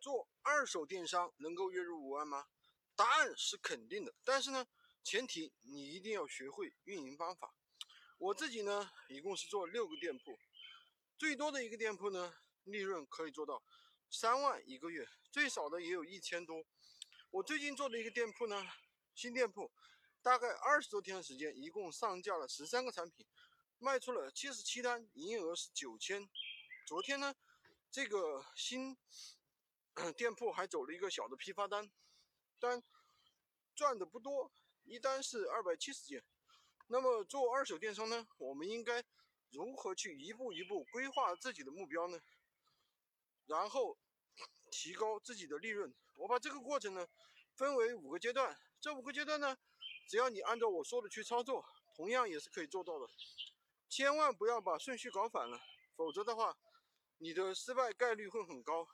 做二手电商能够月入五万吗？答案是肯定的，但是呢，前提你一定要学会运营方法。我自己呢，一共是做六个店铺，最多的一个店铺呢，利润可以做到三万一个月，最少的也有一千多。我最近做的一个店铺呢，新店铺，大概二十多天的时间，一共上架了十三个产品，卖出了七十七单，营业额是九千。昨天呢，这个新。店铺还走了一个小的批发单，单赚的不多，一单是二百七十件。那么做二手电商呢，我们应该如何去一步一步规划自己的目标呢？然后 提高自己的利润。我把这个过程呢分为五个阶段，这五个阶段呢，只要你按照我说的去操作，同样也是可以做到的。千万不要把顺序搞反了，否则的话，你的失败概率会很高。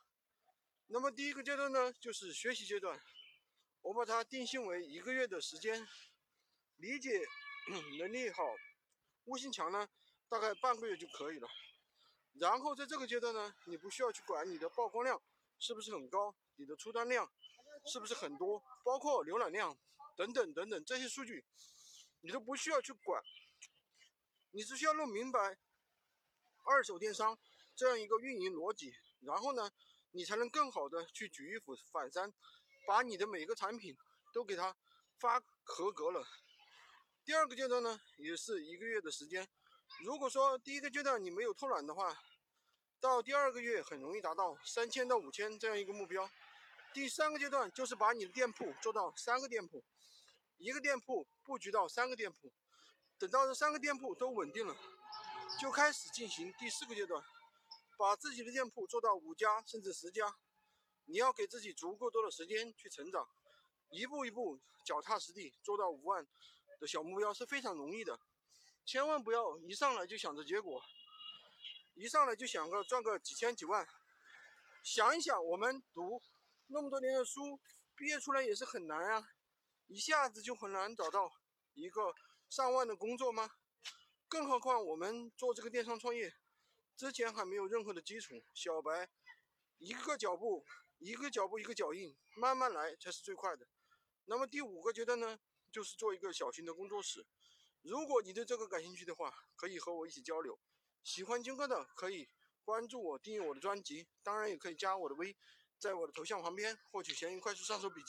那么第一个阶段呢，就是学习阶段，我把它定性为一个月的时间，理解 能力好，悟性强呢，大概半个月就可以了。然后在这个阶段呢，你不需要去管你的曝光量是不是很高，你的出单量是不是很多，包括浏览量等等等等这些数据，你都不需要去管，你只需要弄明白二手电商这样一个运营逻辑，然后呢。你才能更好的去举一反三，把你的每个产品都给它发合格了。第二个阶段呢，也是一个月的时间。如果说第一个阶段你没有偷懒的话，到第二个月很容易达到三千到五千这样一个目标。第三个阶段就是把你的店铺做到三个店铺，一个店铺布局到三个店铺，等到这三个店铺都稳定了，就开始进行第四个阶段。把自己的店铺做到五家甚至十家，你要给自己足够多的时间去成长，一步一步脚踏实地做到五万的小目标是非常容易的。千万不要一上来就想着结果，一上来就想个赚个几千几万。想一想，我们读那么多年的书，毕业出来也是很难啊，一下子就很难找到一个上万的工作吗？更何况我们做这个电商创业。之前还没有任何的基础，小白一个脚步一个脚步一个脚印，慢慢来才是最快的。那么第五个阶段呢，就是做一个小型的工作室。如果你对这个感兴趣的话，可以和我一起交流。喜欢军哥的可以关注我，订阅我的专辑，当然也可以加我的微，在我的头像旁边获取闲鱼快速上手笔记。